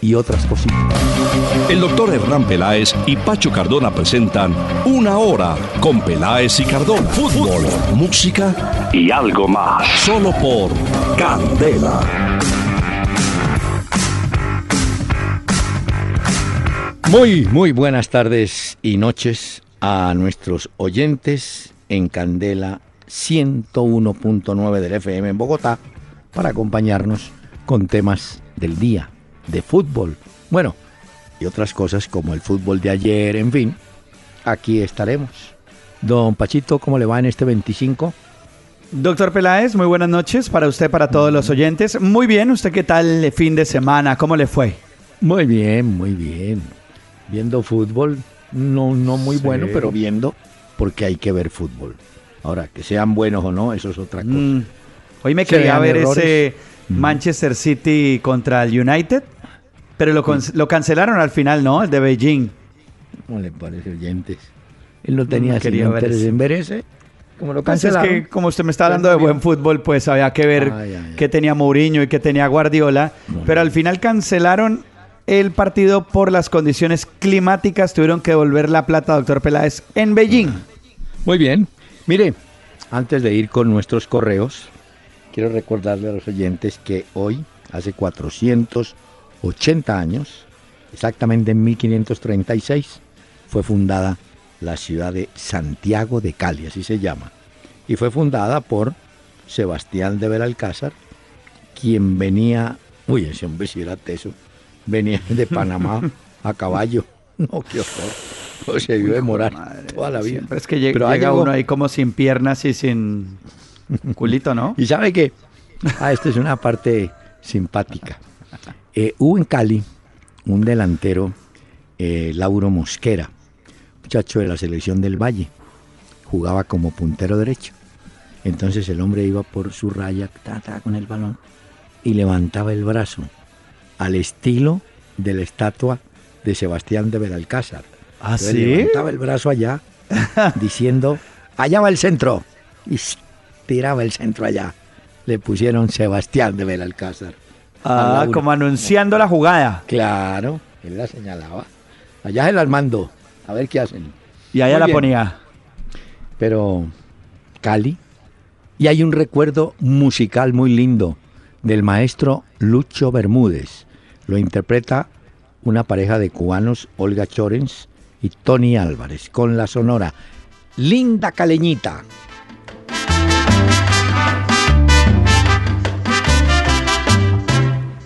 y otras cositas. El doctor Hernán Peláez y Pacho Cardona presentan Una Hora con Peláez y Cardona. Fútbol, música y algo más. Solo por Candela. Muy, muy buenas tardes y noches a nuestros oyentes en Candela 101.9 del FM en Bogotá para acompañarnos con temas del día de fútbol. Bueno, y otras cosas como el fútbol de ayer, en fin, aquí estaremos. Don Pachito, ¿cómo le va en este 25? Doctor Peláez, muy buenas noches para usted, para todos los oyentes. Muy bien, ¿usted qué tal el fin de semana? ¿Cómo le fue? Muy bien, muy bien. Viendo fútbol, no, no muy bueno, pero viendo, porque hay que ver fútbol. Ahora, que sean buenos o no, eso es otra cosa. Mm. Hoy me quería ver ese mm. Manchester City contra el United. Pero lo, lo cancelaron al final, ¿no? El de Beijing. ¿Cómo le parece, oyentes? Él no tenía no quería ver en ver ese. Como lo cancelaron. Pues es que como usted me está hablando de buen fútbol, pues había que ver qué tenía Mourinho y qué tenía Guardiola. Pero al final cancelaron el partido por las condiciones climáticas. Tuvieron que devolver la plata, doctor Peláez, en Beijing. Muy bien. Mire, antes de ir con nuestros correos, quiero recordarle a los oyentes que hoy, hace 400 80 años, exactamente en 1536, fue fundada la ciudad de Santiago de Cali, así se llama, y fue fundada por Sebastián de Belalcázar, quien venía, uy, ese hombre si era teso, venía de Panamá a caballo. No, qué horror. O se vio demorar toda la vida. Pero es que llega, uno ahí como sin piernas y sin culito, ¿no? Y sabe que, ah, esta es una parte simpática. Eh, hubo en Cali un delantero, eh, Lauro Mosquera, muchacho de la selección del Valle, jugaba como puntero derecho. Entonces el hombre iba por su raya con el balón y levantaba el brazo al estilo de la estatua de Sebastián de Belalcázar. ¿Ah, sí? Levantaba el brazo allá diciendo, allá va el centro. Y tiraba el centro allá. Le pusieron Sebastián de Belalcázar. Ah, como anunciando la jugada. Claro, él la señalaba. Allá se las mando, a ver qué hacen. Y allá la ponía. Pero Cali. Y hay un recuerdo musical muy lindo del maestro Lucho Bermúdez. Lo interpreta una pareja de cubanos, Olga Chorens y Tony Álvarez, con la sonora Linda Caleñita.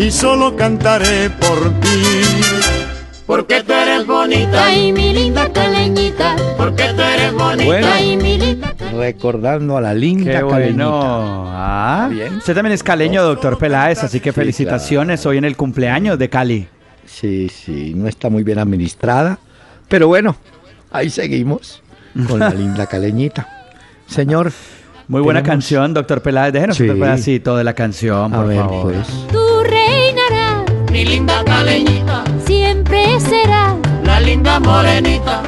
y solo cantaré por ti. Porque tú eres bonita y mi linda caleñita. Porque tú eres bonita y mi linda Recordando a la linda Qué bueno. Ah, bien. Usted también es caleño, doctor Peláez, así que felicitaciones hoy en el cumpleaños de Cali. Sí, sí, no está muy bien administrada, pero bueno, ahí seguimos con la linda caleñita. Señor. Muy buena canción, doctor Peláez. Déjenos sí. un pedacito de la canción, por favor. Pues mi linda caleñita, siempre será la linda morenita.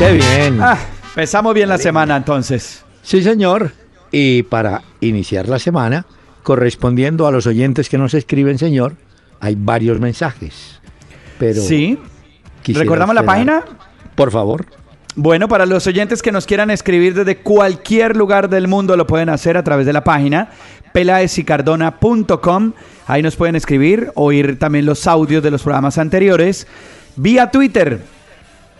Qué bien. Ah, empezamos bien la semana entonces. Sí, señor. Y para iniciar la semana, correspondiendo a los oyentes que nos escriben, señor, hay varios mensajes. Pero sí. ¿Recordamos la página? Por favor. Bueno, para los oyentes que nos quieran escribir desde cualquier lugar del mundo lo pueden hacer a través de la página pelaesicardona.com. Ahí nos pueden escribir, oír también los audios de los programas anteriores. Vía Twitter,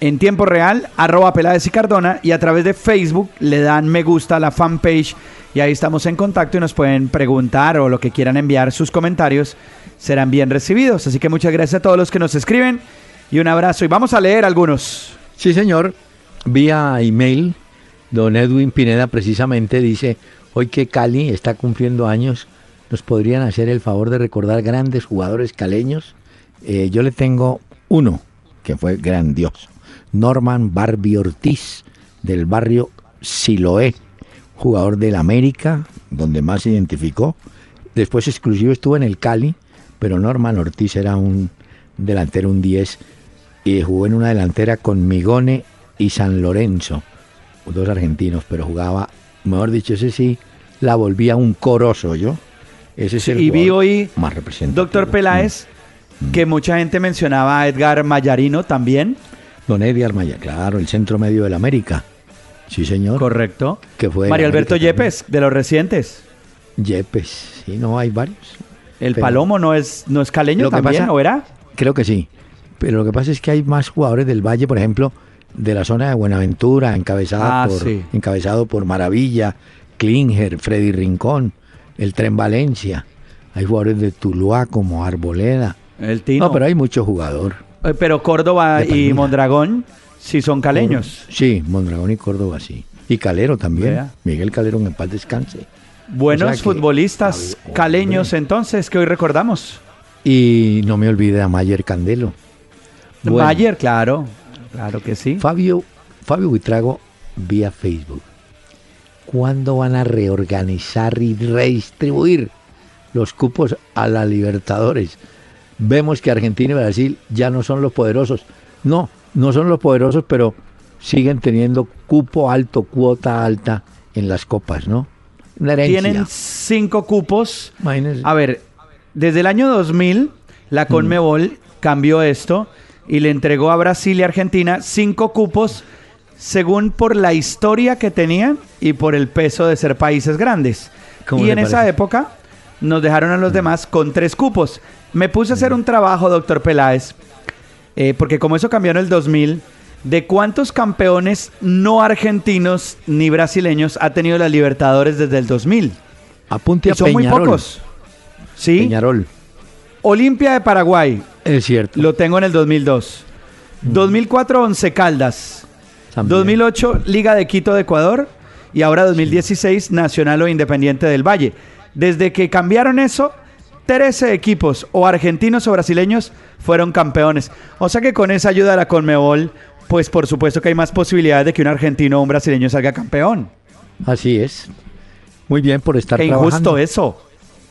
en tiempo real, arroba Peláez y Cardona, y a través de Facebook le dan me gusta a la fanpage y ahí estamos en contacto y nos pueden preguntar o lo que quieran enviar sus comentarios serán bien recibidos. Así que muchas gracias a todos los que nos escriben y un abrazo y vamos a leer algunos. Sí, señor. Vía email, don Edwin Pineda precisamente dice, hoy que Cali está cumpliendo años, ¿nos podrían hacer el favor de recordar grandes jugadores caleños? Eh, yo le tengo uno que fue grandioso. Norman Barbie Ortiz, del barrio Siloé, jugador del América, donde más se identificó. Después exclusivo estuvo en el Cali, pero Norman Ortiz era un delantero, un 10, y jugó en una delantera con Migone y San Lorenzo, dos argentinos, pero jugaba, mejor dicho, ese sí, la volvía un coroso yo. Ese es el y vi hoy, más representativo. Doctor Peláez, mm. que mucha gente mencionaba a Edgar Mayarino también. Don Edgar Maya, claro, el centro medio del América. Sí, señor. Correcto. Que fue Mario Alberto Yepes, de los recientes. Yepes, sí, no, hay varios. ¿El Palomo no es, no es caleño también, o era? Creo que sí. Pero lo que pasa es que hay más jugadores del Valle, por ejemplo, de la zona de Buenaventura, encabezada ah, por, encabezado por Maravilla, Klinger, Freddy Rincón, el Tren Valencia. Hay jugadores de Tuluá como Arboleda. El Tino. No, pero hay mucho jugador. Eh, pero Córdoba y Mondragón sí son caleños. Sí, Mondragón y Córdoba sí. Y Calero también. Miguel Calero en paz descanse. Buenos futbolistas caleños entonces que hoy recordamos. Y no me olvide a Mayer Candelo. Mayer, claro. Claro que sí. Fabio, Fabio Buitrago vía Facebook. ¿Cuándo van a reorganizar y redistribuir los cupos a la Libertadores? vemos que Argentina y Brasil ya no son los poderosos. No, no son los poderosos, pero siguen teniendo cupo alto, cuota alta en las copas, ¿no? Tienen cinco cupos. A ver, desde el año 2000, la mm. Conmebol cambió esto y le entregó a Brasil y Argentina cinco cupos según por la historia que tenían y por el peso de ser países grandes. Y en esa época nos dejaron a los demás con tres cupos. Me puse a hacer un trabajo, doctor Peláez, eh, porque como eso cambió en el 2000, de cuántos campeones no argentinos ni brasileños ha tenido la Libertadores desde el 2000. Apunte a son muy pocos. ¿Sí? Peñarol. Olimpia de Paraguay. Es cierto. Lo tengo en el 2002. 2004, mm. Once Caldas. 2008, Liga de Quito de Ecuador. Y ahora 2016, Nacional o Independiente del Valle. Desde que cambiaron eso, 13 equipos, o argentinos o brasileños, fueron campeones. O sea que con esa ayuda de la Conmebol, pues por supuesto que hay más posibilidades de que un argentino o un brasileño salga campeón. Así es. Muy bien por estar Qué injusto eso.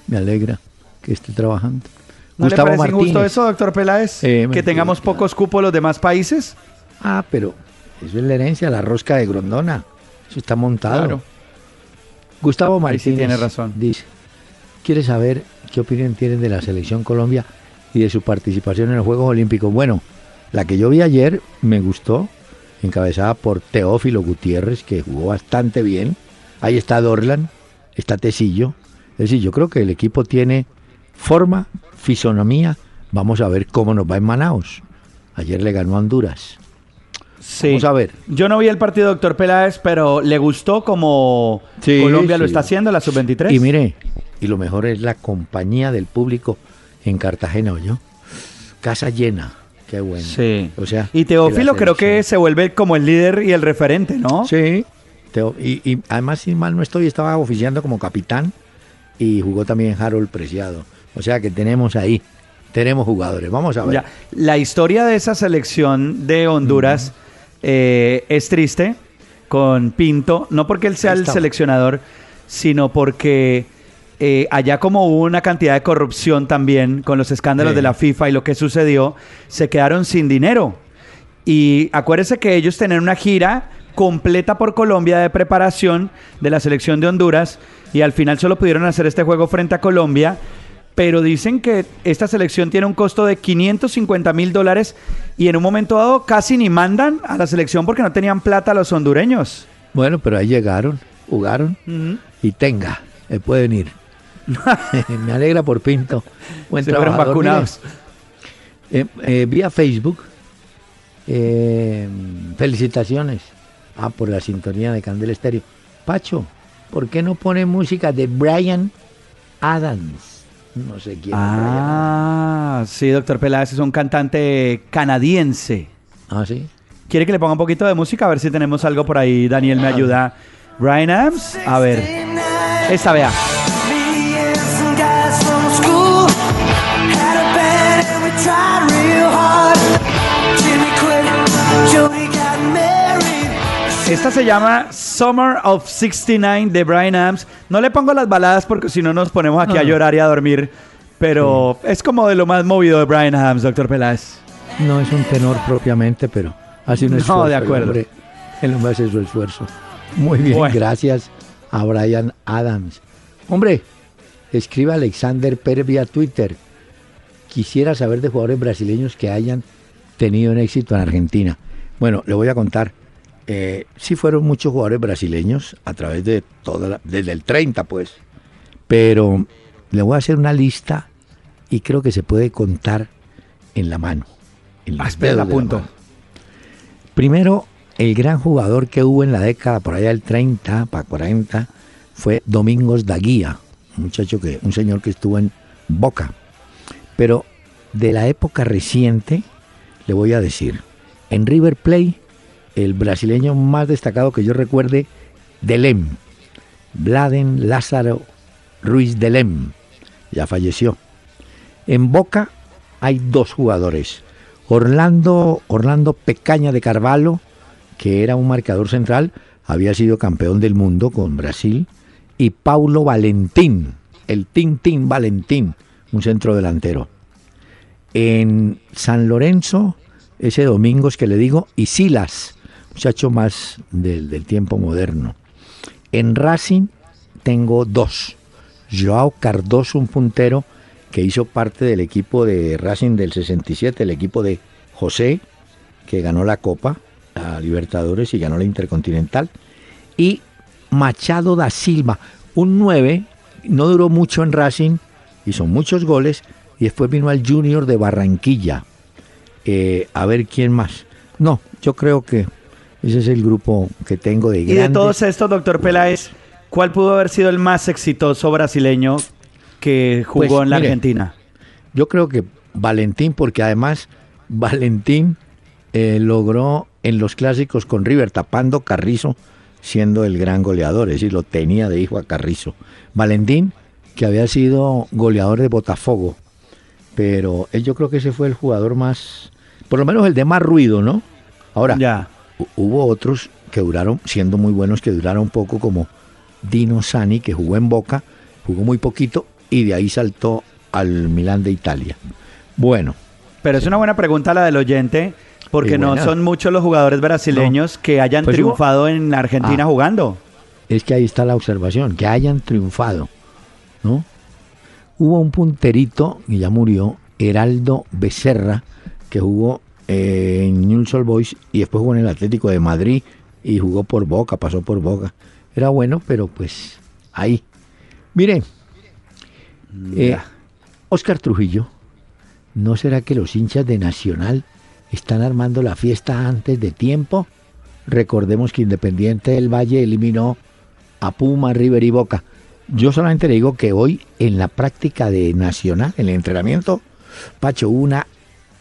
Me alegra que esté trabajando. ¿No Gustavo le parece injusto eso, doctor Peláez? Eh, que tengamos pocos cupos los demás países. Ah, pero eso es la herencia, la rosca de Grondona. Eso está montado. Gustavo Martínez tiene razón. dice, quiere saber qué opinión tienen de la selección Colombia y de su participación en los Juegos Olímpicos. Bueno, la que yo vi ayer me gustó, encabezada por Teófilo Gutiérrez, que jugó bastante bien. Ahí está Dorlan, está Tecillo. Es decir, yo creo que el equipo tiene forma, fisonomía. Vamos a ver cómo nos va en Manaus. Ayer le ganó a Honduras. Sí. Vamos a ver. Yo no vi el partido, doctor Peláez, pero le gustó como Colombia lo está haciendo, la sub-23. Y mire, y lo mejor es la compañía del público en Cartagena, ¿oyó? Casa llena. Qué bueno. Sí. O sea, y Teófilo creo que se vuelve como el líder y el referente, ¿no? Sí. y, además, si mal no estoy, estaba oficiando como capitán y jugó también Harold Preciado. O sea que tenemos ahí, tenemos jugadores. Vamos a ver. La historia de esa selección de Honduras eh, es triste con Pinto, no porque él sea el seleccionador, sino porque eh, allá como hubo una cantidad de corrupción también con los escándalos de la FIFA y lo que sucedió, se quedaron sin dinero. Y acuérdense que ellos tenían una gira completa por Colombia de preparación de la selección de Honduras y al final solo pudieron hacer este juego frente a Colombia pero dicen que esta selección tiene un costo de 550 mil dólares y en un momento dado casi ni mandan a la selección porque no tenían plata los hondureños. Bueno, pero ahí llegaron, jugaron y tenga, pueden ir. Me alegra por Pinto. Buen Se vacunados. Eh, eh, vía Facebook, Eh, felicitaciones. Ah, por la sintonía de Candel Estéreo. Pacho, ¿por qué no pone música de Brian Adams? No sé quién Ah, sí, doctor Peláez es un cantante canadiense. Ah, sí. ¿Quiere que le ponga un poquito de música? A ver si tenemos algo por ahí. Daniel me ayuda. Brian Adams, a ver. Esta vea. Esta se llama Summer of 69 de Brian Adams. No le pongo las baladas porque si no nos ponemos aquí a llorar y a dormir. Pero es como de lo más movido de Brian Adams, doctor Peláez. No es un tenor propiamente, pero hace un esfuerzo. No, de acuerdo. El hombre, hace su esfuerzo. Muy bien, gracias a Brian Adams. Hombre, escribe Alexander Pérez vía Twitter. Quisiera saber de jugadores brasileños que hayan tenido un éxito en Argentina. Bueno, le voy a contar. Eh, sí fueron muchos jugadores brasileños a través de toda desde el 30 pues, pero le voy a hacer una lista y creo que se puede contar en la mano. En ah, punto. Primero, el gran jugador que hubo en la década por allá del 30 para 40 fue Domingos Daguía, un muchacho que, un señor que estuvo en Boca. Pero de la época reciente, le voy a decir, en River Plate el brasileño más destacado que yo recuerde, Delem, Bladen Lázaro Ruiz Delem, ya falleció. En Boca hay dos jugadores, Orlando, Orlando Pecaña de Carvalho, que era un marcador central, había sido campeón del mundo con Brasil, y Paulo Valentín, el Tintín Valentín, un centro delantero. En San Lorenzo, ese domingo es que le digo, y Silas, muchacho más del, tiempo moderno. En Racing tengo dos. Joao Cardoso, un puntero que hizo parte del equipo de Racing del 67, el equipo de José, que ganó la Copa, la Libertadores y ganó la Intercontinental. Y Machado da Silva, un 9, no duró mucho en Racing, hizo muchos goles y después vino al Junior de Barranquilla. Eh, a ver quién más. No, yo creo que ese es el grupo que tengo de grandes. Y de todos estos, doctor Peláez, ¿cuál pudo haber sido el más exitoso brasileño que jugó pues, en la Argentina? Yo creo que Valentín, porque además Valentín eh, logró en los clásicos con River tapando Carrizo, siendo el gran goleador, es decir, lo tenía de hijo a Carrizo. Valentín, que había sido goleador de Botafogo, pero él yo creo que ese fue el jugador más, por lo menos el de más ruido, ¿no? Ahora, ya hubo otros que duraron, siendo muy buenos, que duraron poco, como Dino Sani, que jugó en Boca, jugó muy poquito y de ahí saltó al Milán de Italia. Bueno. Pero es una buena pregunta la del oyente, porque no son muchos los jugadores brasileños que hayan pues triunfado en Argentina ah. jugando. Es que ahí está la observación, que hayan triunfado, ¿no? Hubo un punterito, y ya murió, Heraldo Becerra, que jugó en Newell's Old Boys y después jugó en el Atlético de Madrid y jugó por Boca, pasó por Boca. Era bueno, pero pues ahí. Mire, eh, Oscar Trujillo, ¿no será que los hinchas de Nacional están armando la fiesta antes de tiempo? Recordemos que Independiente del Valle eliminó a Puma, River y Boca. Yo solamente le digo que hoy en la práctica de Nacional, en el entrenamiento, Pacho, una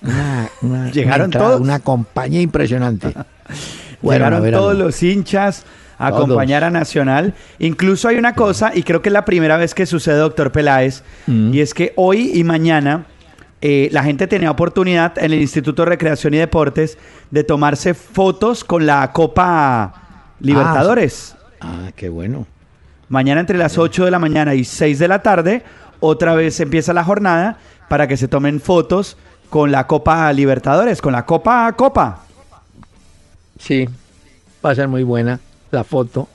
una, Llegaron todos. Una compañía impresionante. Llegaron todos los hinchas a acompañar a Nacional. Incluso hay una cosa, y creo que es la primera vez que sucede, doctor Peláez, mm. y es que hoy y mañana eh, la gente tenía oportunidad en el Instituto de Recreación y Deportes de tomarse fotos con la Copa Libertadores. Ah, ah qué bueno. Mañana entre las 8 de la mañana y 6 de la tarde, otra vez empieza la jornada para que se tomen fotos con la Copa Libertadores, con la Copa Copa. Sí, va a ser muy buena la foto,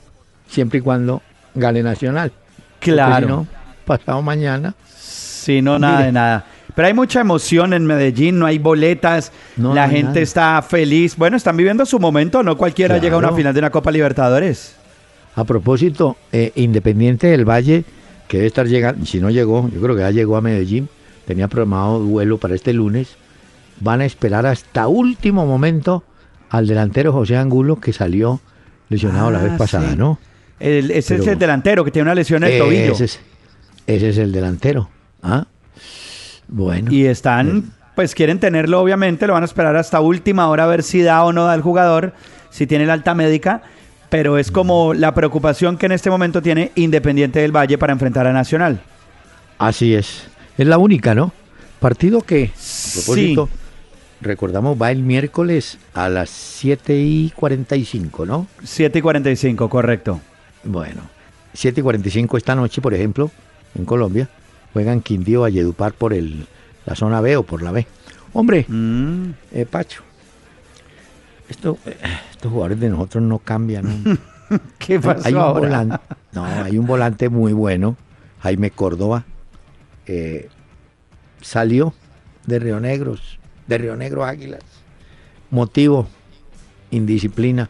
siempre y cuando gane Nacional. Claro. Si no, pasado mañana. Sí, no, nada de nada. Pero hay mucha emoción en Medellín, no hay boletas, la gente está feliz. Bueno, están viviendo su momento, no cualquiera llega a una final de una Copa Libertadores. A propósito, eh, Independiente del Valle, que debe estar llegando, si no llegó, yo creo que ya llegó a Medellín, tenía programado duelo para este lunes. van a esperar hasta último momento al delantero José Angulo que salió lesionado la vez ah, pasada, ¿no? ese es el delantero que tiene una lesión en el tobillo. Ese es, el delantero. ¿ah? Bueno. Y están, pues quieren tenerlo, obviamente, lo van a esperar hasta última hora a ver si da o no da el jugador, si tiene la alta médica, pero es como la preocupación que en este momento tiene Independiente del Valle para enfrentar a Nacional. Así es. Es la única, ¿no? Partido que, propósito, recordamos, va el miércoles a las 7 y 45, ¿no? 7 y 45, correcto. Bueno, 7 y 45 esta noche, por ejemplo, en Colombia, juegan Quindío Valledupar por el, la zona B o por la B. Hombre, mm. eh, Pacho, esto, estos jugadores de nosotros no cambian. ¿Qué pasó hay un Volante, no, hay un volante muy bueno, Jaime Córdoba, eh, salió de Río Negros, de Río Negro Águilas. Motivo, indisciplina,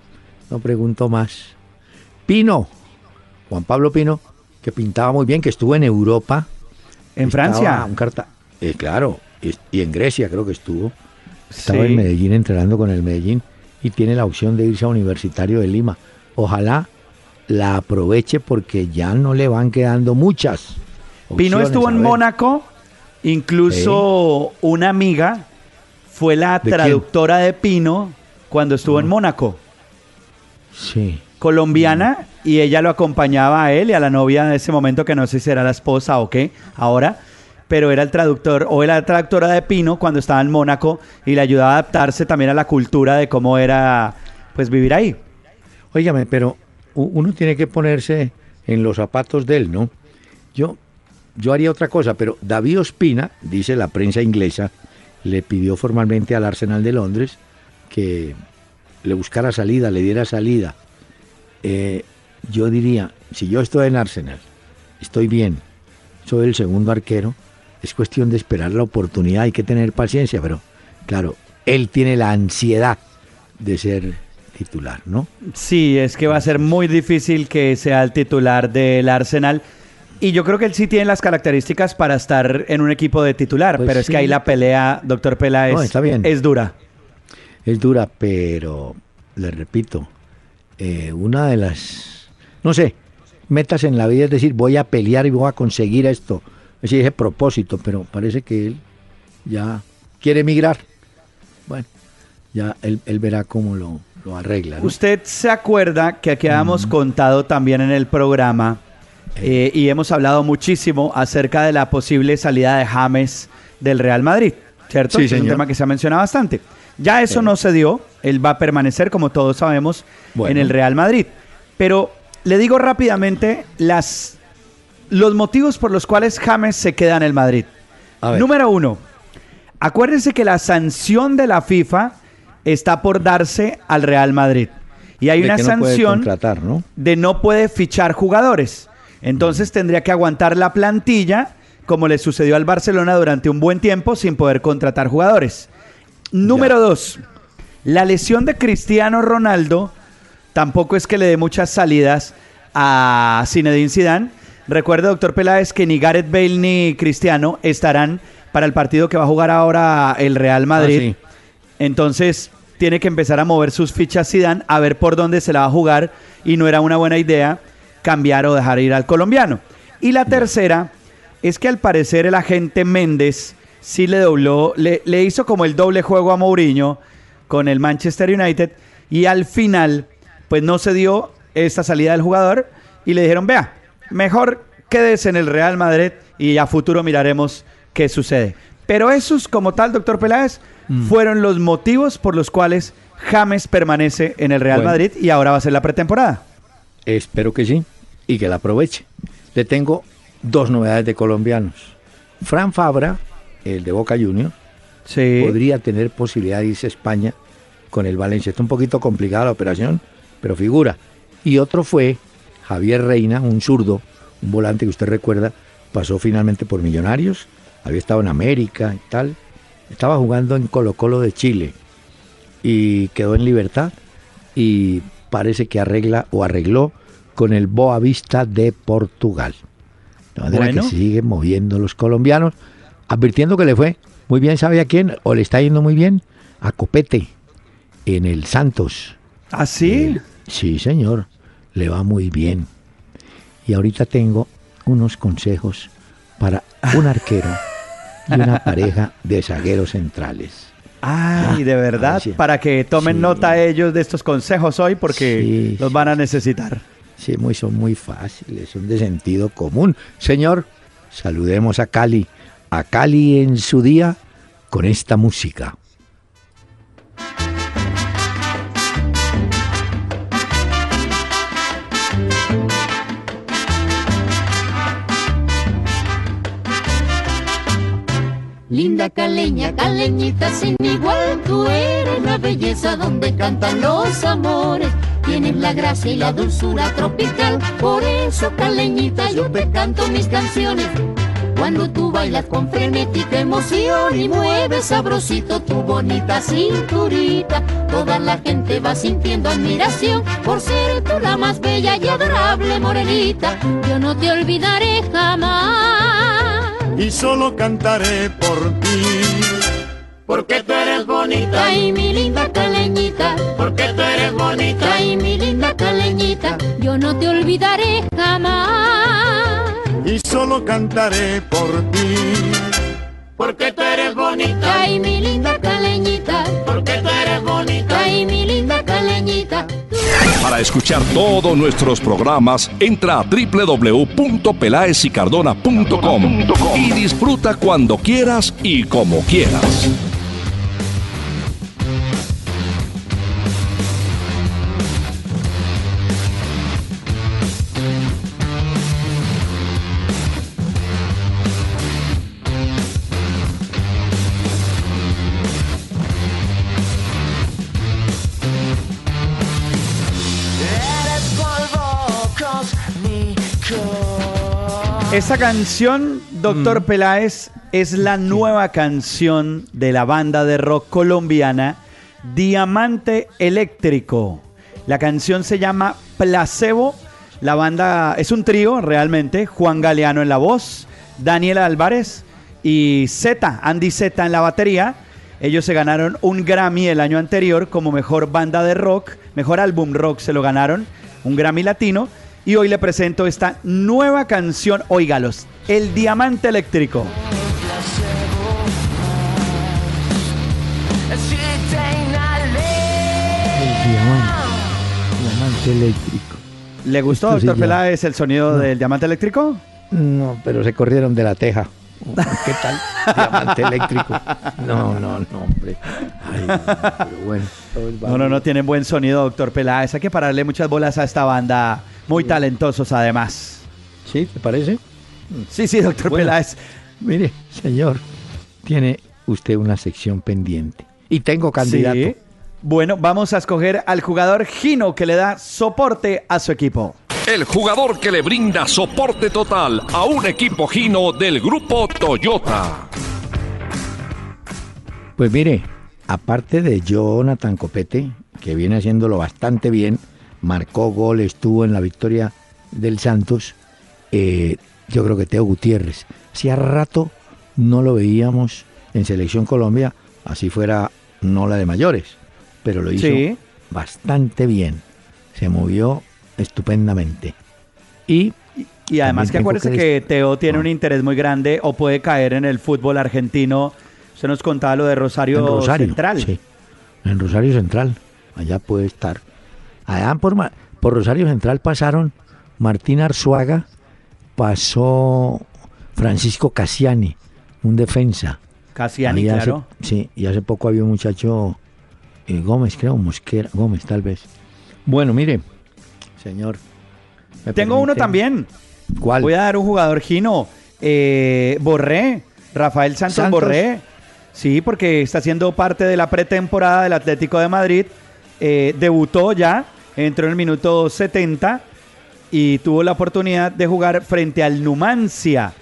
no pregunto más. Pino, Juan Pablo Pino, que pintaba muy bien, que estuvo en Europa. ¿En Francia? Un carta, eh, claro, y, en Grecia creo que estuvo. Estaba en Medellín entrenando con el Medellín y tiene la opción de irse a Universitario de Lima. Ojalá la aproveche porque ya no le van quedando muchas. Pino estuvo en Mónaco, incluso una amiga fue la traductora de Pino cuando estuvo en Mónaco. Sí. Colombiana y ella lo acompañaba a él y a la novia en ese momento que no sé si era la esposa o qué ahora, pero era el traductor o era la traductora de Pino cuando estaba en Mónaco y le ayudaba a adaptarse también a la cultura de cómo era pues vivir ahí. Óigame, pero uno tiene que ponerse en los zapatos de él, ¿no? Yo yo haría otra cosa, pero David Ospina, dice la prensa inglesa, le pidió formalmente al Arsenal de Londres que le buscara salida, le diera salida. Eh, yo diría, si yo estoy en Arsenal, estoy bien, soy el segundo arquero, es cuestión de esperar la oportunidad, hay que tener paciencia, pero claro, él tiene la ansiedad de ser titular, ¿no? Sí, es que va a ser muy difícil que sea el titular del Arsenal. Y yo creo que él sí tiene las características para estar en un equipo de titular, pues pero es que ahí la pelea, doctor Pela, es, es dura. Es dura, pero le repito, eh, una de las, no sé, metas en la vida es decir, voy a pelear y voy a conseguir esto. Es ese propósito, pero parece que él ya quiere emigrar. Bueno, ya él, verá cómo lo, arregla. Usted se acuerda que aquí habíamos contado también en el programa eh, y hemos hablado muchísimo acerca de la posible salida de James del Real Madrid, ¿cierto? Sí, es un tema que se ha mencionado bastante. Ya eso no se dio, él va a permanecer, como todos sabemos, en el Real Madrid. Pero le digo rápidamente las, los motivos por los cuales James se queda en el Madrid. Número uno, acuérdense que la sanción de la FIFA está por darse al Real Madrid. Y hay una sanción de no puede fichar jugadores. Entonces tendría que aguantar la plantilla, como le sucedió al Barcelona durante un buen tiempo, sin poder contratar jugadores. Número dos, la lesión de Cristiano Ronaldo tampoco es que le dé muchas salidas a Zinedine Zidane. Recuerde, doctor Peláez, que ni Gareth Bale ni Cristiano estarán para el partido que va a jugar ahora el Real Madrid. Ah, Entonces, tiene que empezar a mover sus fichas Zidane a ver por dónde se la va a jugar y no era una buena idea cambiar o dejar ir al colombiano. Y la tercera es que al parecer el agente Méndez sí le dobló, le, le hizo como el doble juego a Mourinho con el Manchester United y al final pues no se dio esta salida del jugador y le dijeron, vea, mejor quédese en el Real Madrid y a futuro miraremos qué sucede. Pero esos como tal, doctor Peláez, mm. fueron los motivos por los cuales James permanece en el Real Madrid y ahora va a ser la pretemporada. Espero que sí y que la aproveche. Le tengo dos novedades de colombianos. Fran Fabra, el de Boca Juniors, podría tener posibilidad de irse a España con el Valencia. Está un poquito complicada la operación, pero figura. Y otro fue Javier Reina, un zurdo, un volante que usted recuerda, pasó finalmente por Millonarios, había estado en América y tal. Estaba jugando en Colo Colo de Chile y quedó en libertad y parece que arregla o arregló con el Boavista de Portugal. De manera que sigue moviendo los colombianos, advirtiendo que le fue Muy bien, ¿sabe a quién? ¿O le está yendo muy bien? A Copete, en el Santos. ¿Ah, sí? sí, señor, le va muy bien. Y ahorita tengo unos consejos para un arquero y una pareja de zagueros centrales. Ay, de verdad, para que tomen nota ellos de estos consejos hoy porque los van a necesitar. Sí, muy, son muy fáciles, son de sentido común. Señor, saludemos a Cali, a Cali en su día con esta música. Linda caleña, caleñita sin igual, tú eres la belleza donde cantan los amores. Tienes la gracia y la dulzura tropical, por eso caleñita yo te canto mis canciones. Cuando tú bailas con frenética emoción y mueves sabrosito tu bonita cinturita, toda la gente va sintiendo admiración por ser tú la más bella y adorable morenita. Yo no te olvidaré jamás y solo cantaré por ti. Porque tú eres bonita y mi linda caleñita. Porque tú eres bonita y mi linda caleñita. Yo no te olvidaré jamás. Y solo cantaré por ti. Porque tú eres bonita y mi linda caleñita. Porque tú eres bonita y mi linda caleñita. Para escuchar todos nuestros programas, entra a www.pelaesicardona.com y disfruta cuando quieras y como quieras. Esa canción, Doctor mm. Peláez, es la nueva canción de la banda de rock colombiana Diamante Eléctrico. La canción se llama Placebo. La banda es un trío realmente. Juan Galeano en la voz, Daniel Álvarez y Z, Andy Z en la batería. Ellos se ganaron un Grammy el año anterior como mejor banda de rock, mejor álbum rock se lo ganaron, un Grammy latino. Y hoy le presento esta nueva canción, oígalos, El Diamante Eléctrico. El diamante, eléctrico. ¿Le gustó, doctor Peláez, el sonido del diamante eléctrico? No, pero se corrieron de la teja. ¿Qué tal? Diamante eléctrico. No, no, no, hombre. bueno. No, no, no tienen buen sonido, doctor Peláez. Hay que pararle muchas bolas a esta banda muy talentosos además. ¿Sí? ¿Te parece? Sí, sí, doctor Peláez. Mire, señor, tiene usted una sección pendiente. Y tengo candidato. Bueno, vamos a escoger al jugador Gino que le da soporte a su equipo. El jugador que le brinda soporte total a un equipo Gino del grupo Toyota. Pues mire, aparte de Jonathan Copete, que viene haciéndolo bastante bien, marcó gol, estuvo en la victoria del Santos. Eh, yo creo que Teo Gutiérrez. Hacía rato no lo veíamos en Selección Colombia, así fuera no la de mayores, pero lo hizo bastante bien. Se movió estupendamente. Y, y además que acuérdese que, Teo tiene un interés muy grande o puede caer en el fútbol argentino. Se nos contaba lo de Rosario, Rosario Central. Sí, en Rosario Central. Allá puede estar. Allá por, por Rosario Central pasaron Martín Arzuaga, pasó Francisco Cassiani, un defensa. Cassiani, claro. sí, y hace poco había un muchacho, eh, Gómez, creo, Mosquera, Gómez tal vez. Bueno, mire, señor. Tengo uno también. ¿Cuál? Voy a dar un jugador gino. Eh, Borré, Rafael Santos Borré. Sí, porque está siendo parte de la pretemporada del Atlético de Madrid. Eh, debutó ya entró en el minuto 70 y tuvo la oportunidad de jugar frente al Numancia.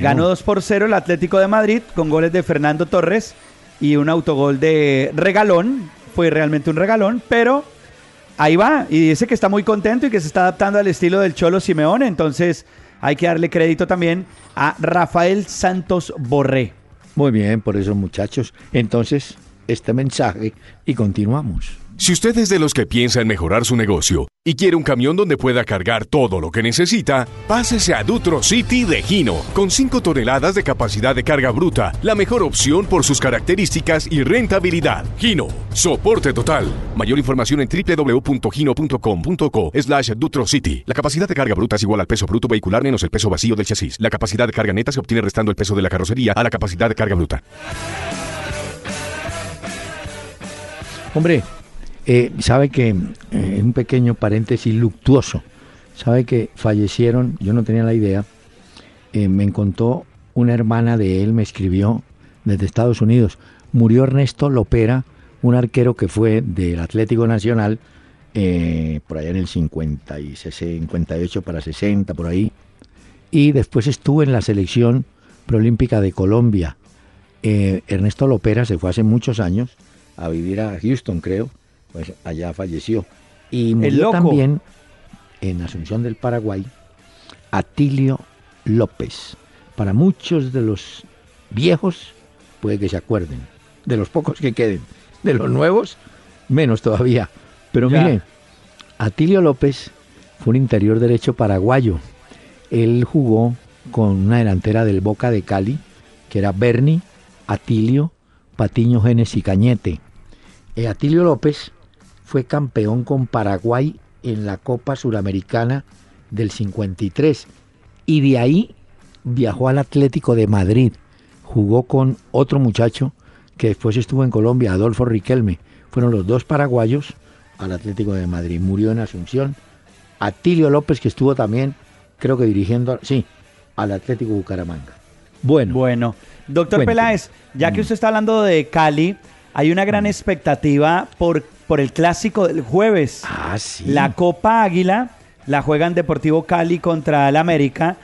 Ganó 2 por 0 el Atlético de Madrid con goles de Fernando Torres y un autogol de regalón. Fue realmente un regalón, pero ahí va. Y dice que está muy contento y que se está adaptando al estilo del Cholo Simeone. Entonces hay que darle crédito también a Rafael Santos Borré. Muy bien, por eso muchachos. Entonces, este mensaje y continuamos. Si usted es de los que piensa en mejorar su negocio y quiere un camión donde pueda cargar todo lo que necesita, pásese a Dutro City de Gino, con 5 toneladas de capacidad de carga bruta, la mejor opción por sus características y rentabilidad. Gino, soporte total. Mayor información en www.gino.com.co slash Dutro City. La capacidad de carga bruta es igual al peso bruto vehicular menos el peso vacío del chasis. La capacidad de carga neta se obtiene restando el peso de la carrocería a la capacidad de carga bruta. Hombre, eh, sabe que, eh, un pequeño paréntesis luctuoso, sabe que fallecieron, yo no tenía la idea, eh, me contó una hermana de él, me escribió desde Estados Unidos, murió Ernesto Lopera, un arquero que fue del Atlético Nacional, por allá en el 50 y 58 para 60, por ahí, y después estuvo en la selección preolímpica de Colombia. Ernesto Lopera se fue hace muchos años a vivir a Houston, creo, pues allá falleció. Y murió también en Asunción del Paraguay Atilio López. Para muchos de los viejos puede que se acuerden, de los pocos que queden, de los nuevos menos todavía. Pero miren, Atilio López fue un interior derecho paraguayo. Él jugó con una delantera del Boca de Cali, que era Berni, Atilio, Patiño Genes y Cañete. Eh, Atilio López fue campeón con Paraguay en la Copa Suramericana del 53 y de ahí viajó al Atlético de Madrid. Jugó con otro muchacho que después estuvo en Colombia, Adolfo Riquelme. Fueron los dos paraguayos al Atlético de Madrid. Murió en Asunción. Atilio López, que estuvo también, creo que dirigiendo, sí, al Atlético Bucaramanga. Bueno. Bueno. Doctor Peláez, ya que mm. usted está hablando de Cali, hay una gran mm. expectativa por por el clásico del jueves. Ah, sí. La Copa Águila la juegan Deportivo Cali contra el América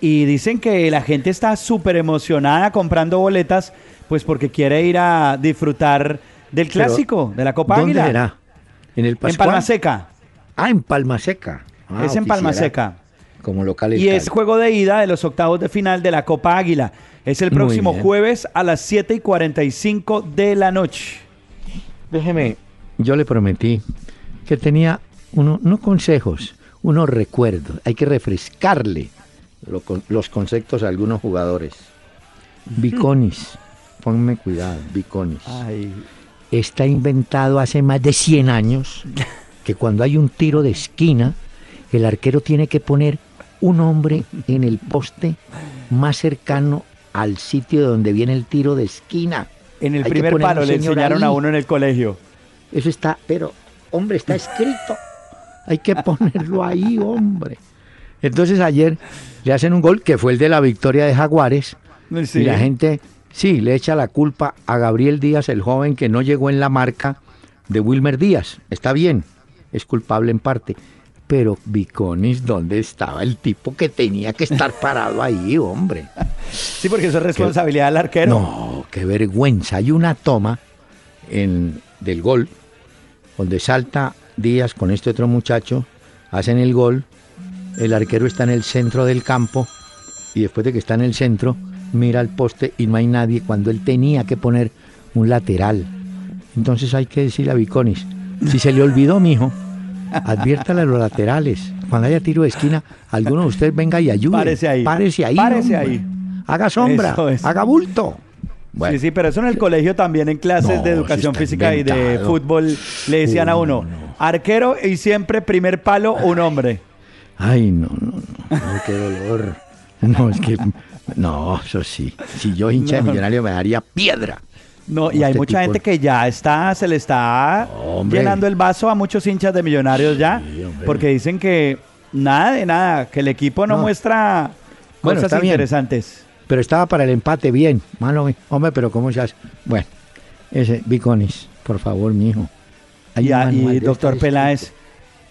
y dicen que la gente está súper emocionada comprando boletas pues porque quiere ir a disfrutar del clásico, de la Copa ¿dónde Águila. ¿En el En Palma Seca. Ah, en Palma Seca. Ah, es en Palma Seca. Como local. Y es juego de ida de los octavos de final de la Copa Águila. Es el próximo jueves a las 7 y 45 de la noche. Déjeme yo le prometí que tenía uno, no consejos, unos recuerdos. Hay que refrescarle los conceptos a algunos jugadores. Biconis, ponme cuidado, Biconis. Está inventado hace más de 100 años que cuando hay un tiro de esquina, el arquero tiene que poner un hombre en el poste más cercano al sitio donde viene el tiro de esquina. En el primer palo le enseñaron a uno en el colegio. Eso está, pero, hombre, está escrito. Hay que ponerlo ahí, hombre. Entonces ayer le hacen un gol que fue el de la victoria de Jaguares. Y la gente, sí, le echa la culpa a Gabriel Díaz, el joven que no llegó en la marca de Wilmer Díaz. Está bien, es culpable en parte. Pero Viconis, ¿dónde estaba el tipo que tenía que estar parado ahí, hombre? Sí, porque eso es responsabilidad del arquero. No, qué vergüenza. Hay una toma en, del gol donde salta Díaz con este otro muchacho, hacen el gol, el arquero está en el centro del campo y después de que está en el centro, mira al poste y no hay nadie cuando él tenía que poner un lateral. Entonces hay que decirle a Viconis, si se le olvidó, mijo, adviértale a los laterales. Cuando haya tiro de esquina, alguno de ustedes venga y ayude. Párese ahí. Párese ahí. Párese ahí. Haga sombra, haga bulto. Sí, sí, pero eso en el colegio también, en clases de educación física y de fútbol, le decían a uno, arquero y siempre primer palo, un hombre. Ay, no, no, no, qué dolor. No, es que, no, eso sí. Si yo hincha de millonario me daría piedra. No, y hay este mucha gente que ya está, se le está llenando el vaso a muchos hinchas de millonarios ya, porque dicen que nada de nada, que el equipo no, muestra cosas interesantes pero estaba para el empate bien. Malo, hombre, pero ¿cómo se hace? Bueno, ese, Biconis, por favor, mi hijo. y, doctor Peláez,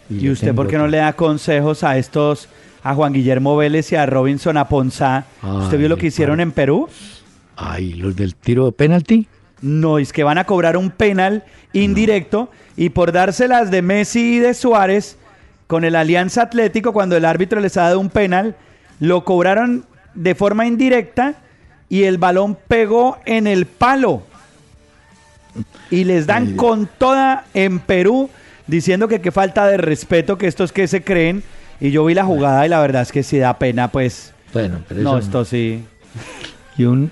¿y, usted por qué no le da consejos a estos, a Juan Guillermo Vélez y a Robinson Aponzá? ¿Usted vio lo que hicieron en Perú? Ay, los del tiro de penalti. No, es que van a cobrar un penal indirecto y por dárselas de Messi y de Suárez con el Alianza Atlético, cuando el árbitro les ha dado un penal, lo cobraron de forma indirecta y el balón pegó en el palo. Y les dan con toda en Perú diciendo que qué falta de respeto, que estos que se creen. Y yo vi la jugada y la verdad es que sí da pena, pues. Bueno, pero no, esto sí. Y un,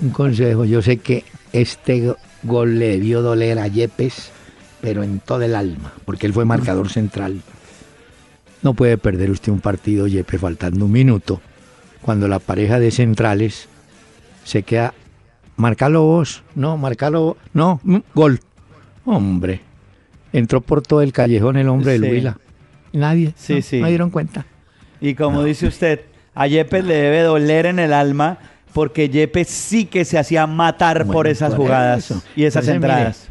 un consejo, yo sé que este gol le debió doler a Yepes, pero en todo el alma, porque él fue marcador central. No puede perder usted un partido, Yepes, faltando un minuto, cuando la pareja de centrales se queda. Marcalo vos, no, marcalo no, mm, gol. Hombre, entró por todo el callejón el hombre del Huila. Nadie, sí, sí. no dieron cuenta. Y como dice usted, a Yepes le debe doler en el alma porque Yepes sí que se hacía matar por esas jugadas y esas entradas.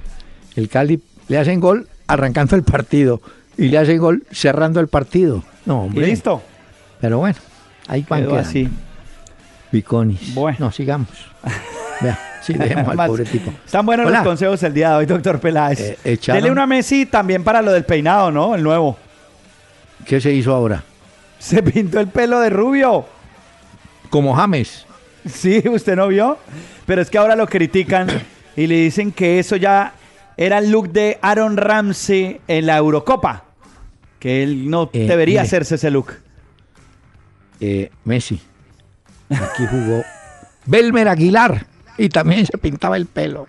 el Cali le hacen gol arrancando el partido y le hacen gol cerrando el partido. No, hombre. listo. Pero bueno, ahí quedó así. Biconis. Bueno. No, sigamos. Vea, sí, dejemos al pobre tipo. Están buenos los consejos el día de hoy, doctor Peláez. Eh, Dele una Messi también para lo del peinado, ¿no? El nuevo. ¿Qué se hizo ahora? Se pintó el pelo de rubio. Como James. Sí, usted no vio. Pero es que ahora lo critican y le dicen que eso ya era el look de Aaron Ramsey en la Eurocopa. Que él no eh, debería hacerse ese look. Eh, Messi. Aquí jugó Belmer Aguilar. Y también se pintaba el pelo.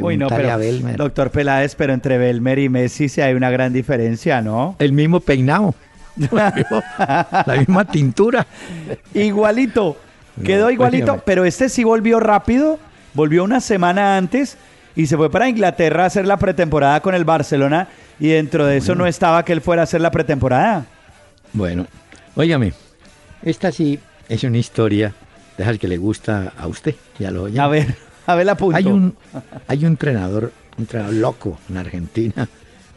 Uy, no, pero, Doctor Peláez, pero entre Belmer y Messi sí hay una gran diferencia, ¿no? El mismo peinado. la misma tintura. Igualito. Quedó pues igualito, pero este sí volvió rápido, volvió una semana antes y se fue para Inglaterra a hacer la pretemporada con el Barcelona y dentro de eso no estaba que él fuera a hacer la pretemporada. Bueno, óigame, esta sí es una historia de que le gusta a usted, ya lo oye. A ver, a ver la punto. Hay un, hay un entrenador, un entrenador loco en Argentina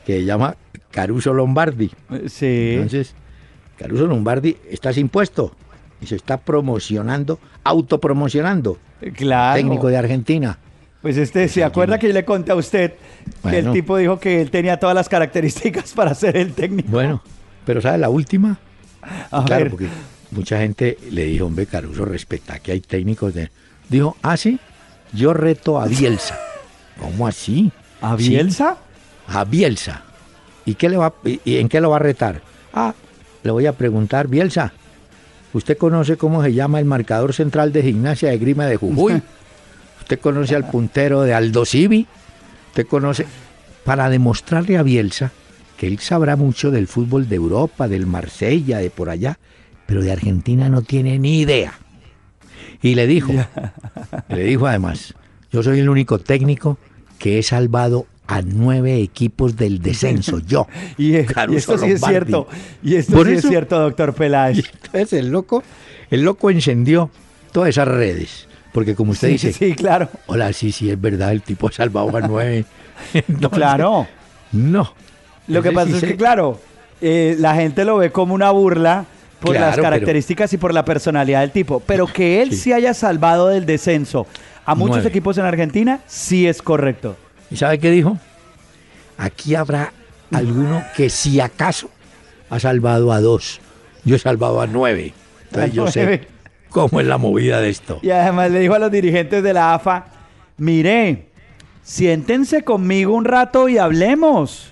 que se llama Caruso Lombardi. Sí. Entonces, Caruso Lombardi está sin puesto y se está promocionando, autopromocionando. Claro. Técnico de Argentina. Pues este, ¿se acuerda que yo le conté a usted que el tipo dijo que él tenía todas las características para ser el técnico? Bueno, pero ¿sabe la última? claro, porque mucha gente le dijo, hombre, Caruso, respeta que hay técnicos de... Dijo, ah, sí, yo reto a Bielsa. ¿Cómo así? ¿A Bielsa? a Bielsa. ¿Y, qué le va, ¿Y en qué lo va a retar? Ah, le voy a preguntar, Bielsa, ¿Usted conoce cómo se llama el marcador central de gimnasia de Grima de Jujuy? ¿Usted conoce al puntero de Aldo Civi? ¿Usted conoce? Para demostrarle a Bielsa que él sabrá mucho del fútbol de Europa, del Marsella, de por allá, pero de Argentina no tiene ni idea. Y le dijo, le dijo además, yo soy el único técnico que he salvado a nueve equipos del descenso, yo. y, esto sí es cierto, y esto sí es cierto, doctor Peláez. entonces el loco, el loco encendió todas esas redes. Porque como usted dice, sí, claro. Hola, sí, sí, es verdad, el tipo ha salvado a nueve. claro. No. Lo que pasa es que, claro, eh, la gente lo ve como una burla por las características y por la personalidad del tipo. Pero que él sí. haya salvado del descenso a muchos equipos en Argentina, sí es correcto. ¿Y sabe qué dijo? Aquí habrá alguno que si acaso ha salvado a dos. Yo he salvado a nueve. Entonces yo sé cómo es la movida de esto. Y además le dijo a los dirigentes de la AFA, mire, siéntense conmigo un rato y hablemos.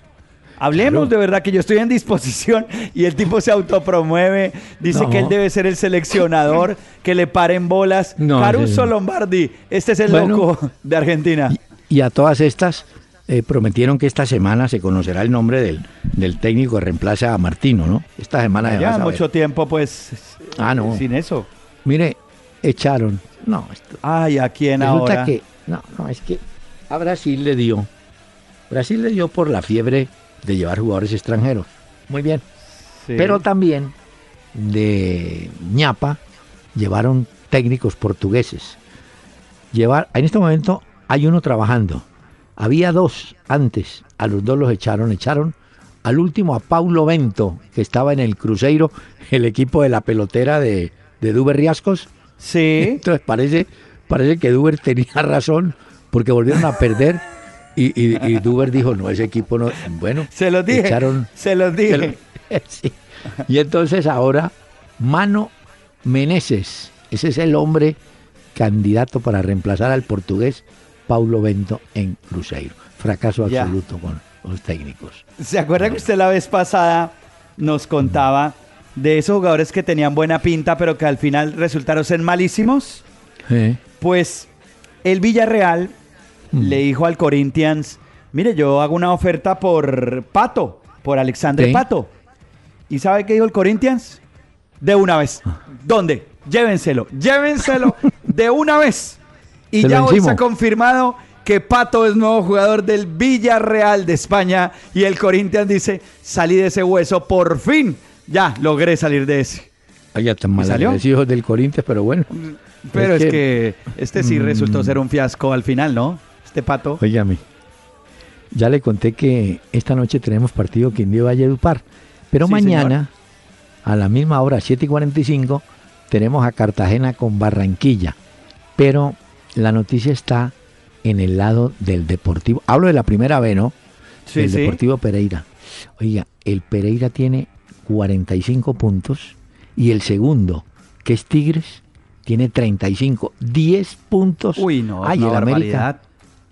Hablemos de verdad que yo estoy en disposición y el tipo se autopromueve, dice que él debe ser el seleccionador, que le paren bolas. Caruso Lombardi, este es el loco de Argentina. Y a todas estas eh, prometieron que esta semana se conocerá el nombre del, del técnico que reemplaza a Martino, ¿no? Esta semana ya mucho tiempo, pues, ah, no. sin eso. Mire, echaron. No, esto, Ay, ¿a quién resulta que no, no, es que a Brasil le dio. Brasil le dio por la fiebre de llevar jugadores extranjeros. Muy bien. Pero también de ñapa llevaron técnicos portugueses. Llevar, en este momento hay uno trabajando. Había dos antes, a los dos los echaron, echaron al último a Paulo Bento, que estaba en el Cruzeiro, el equipo de la pelotera de, de Duber Riascos. Sí. Entonces parece, parece que Duber tenía razón, porque volvieron a perder. Y, y, Duber dijo, no, ese equipo no... Bueno, se los dije. Echaron, se los dije. Y entonces ahora, Mano Meneses, ese es el hombre candidato para reemplazar al portugués Paulo Bento en Cruzeiro. Fracaso absoluto con los técnicos. ¿Se acuerda que usted la vez pasada nos contaba de esos jugadores que tenían buena pinta, pero que al final resultaron ser malísimos? Pues el Villarreal mm. le dijo al Corinthians, mire, yo hago una oferta por Pato, por Alexandre Pato. ¿Y sabe qué dijo el Corinthians? De una vez. Ah. ¿Dónde? Llévenselo, llévenselo de una vez. Y ya hoy se ha confirmado que Pato es nuevo jugador del Villarreal de España y el Corinthians dice, salí de ese hueso, por fin, ya logré salir de ese. Ay, tan mal hijos del Corinthians, pero bueno. Pero es, que, este sí resultó mm. ser un fiasco al final, ¿no? Este Pato. Óigame, ya le conté que esta noche tenemos partido Quindío Valledupar, pero mañana, a la misma hora, 7 y 45, tenemos a Cartagena con Barranquilla. Pero la noticia está en el lado del Deportivo. Hablo de la primera vez, ¿no? Sí, el Deportivo Pereira. Oiga, el Pereira tiene 45 puntos y el segundo, que es Tigres, tiene 35. 10 puntos. Uy, no, Ay, el América,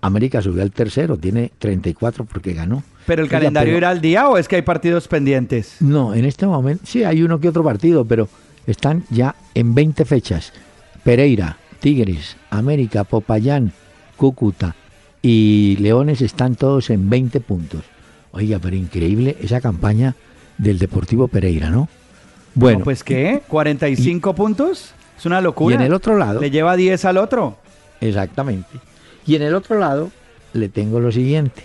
América subió al tercero, tiene 34 porque ganó. ¿Pero el calendario irá al día o es que hay partidos pendientes? No, en este momento sí hay uno que otro partido, pero están ya en 20 fechas. Pereira, Tigres, América, Popayán, Cúcuta y Leones están todos en 20 puntos. Oiga, pero increíble esa campaña del Deportivo Pereira, ¿no? Bueno. pues ¿qué? ¿45 puntos? Es una locura. Y en el otro lado. Le lleva 10 al otro. Exactamente. Y en el otro lado le tengo lo siguiente.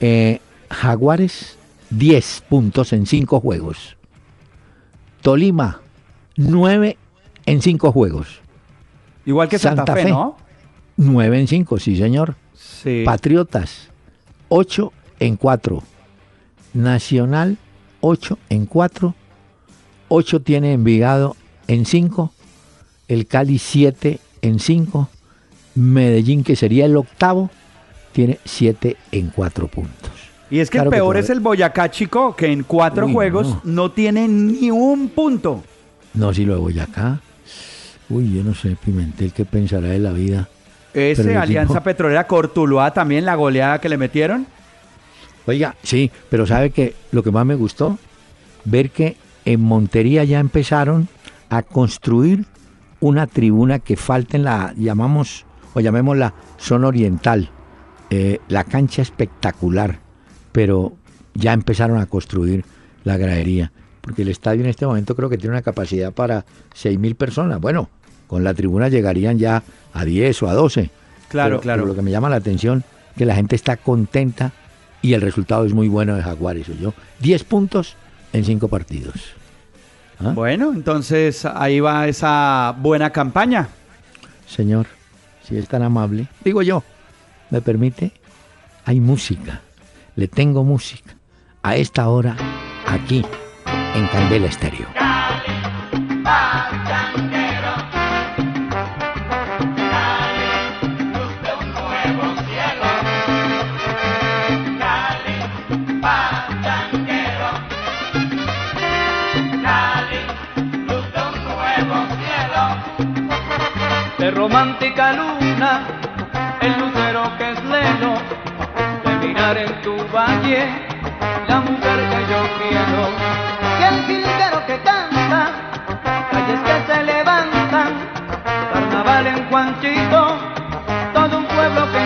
Eh, Jaguares, 10 puntos en 5 juegos. Tolima, 9 en 5 juegos. Igual que Santa, Fe, ¿no? 9 en 5, sí, señor. Sí. Patriotas, 8 en 4. Nacional, 8 en 4. 8 tiene Envigado en 5. El Cali, 7 en 5. Medellín, que sería el octavo, tiene 7 en 4 puntos. Y es que el peor es el Boyacá, chico, que en cuatro juegos no. tiene ni un punto. No, si lo de Boyacá. Uy, yo no sé, Pimentel, ¿qué pensará de la vida? Ese Alianza Petrolera Cortuluá también, la goleada que le metieron. Oiga, sí, pero ¿sabe que lo que más me gustó? Ver que en Montería ya empezaron a construir una tribuna que falta en la, llamamos, o llamémosla zona oriental. Eh, la cancha espectacular pero ya empezaron a construir la gradería, porque el estadio en este momento creo que tiene una capacidad para 6.000 personas. Bueno, con la tribuna llegarían ya a 10 o a 12. Claro, claro. lo que me llama la atención que la gente está contenta y el resultado es muy bueno de Jaguares. Yo 10 puntos en 5 partidos. ¿Ah? Bueno, entonces ahí va esa buena campaña. Señor, si es tan amable, digo yo, ¿me permite? Hay música le tengo música a esta hora aquí en Candela Estéreo. De romántica luna, el lucero que es leno en tu valle la mujer que yo quiero. Y el jilguero que canta, calles que se levantan, carnaval en Juanchito, todo un pueblo que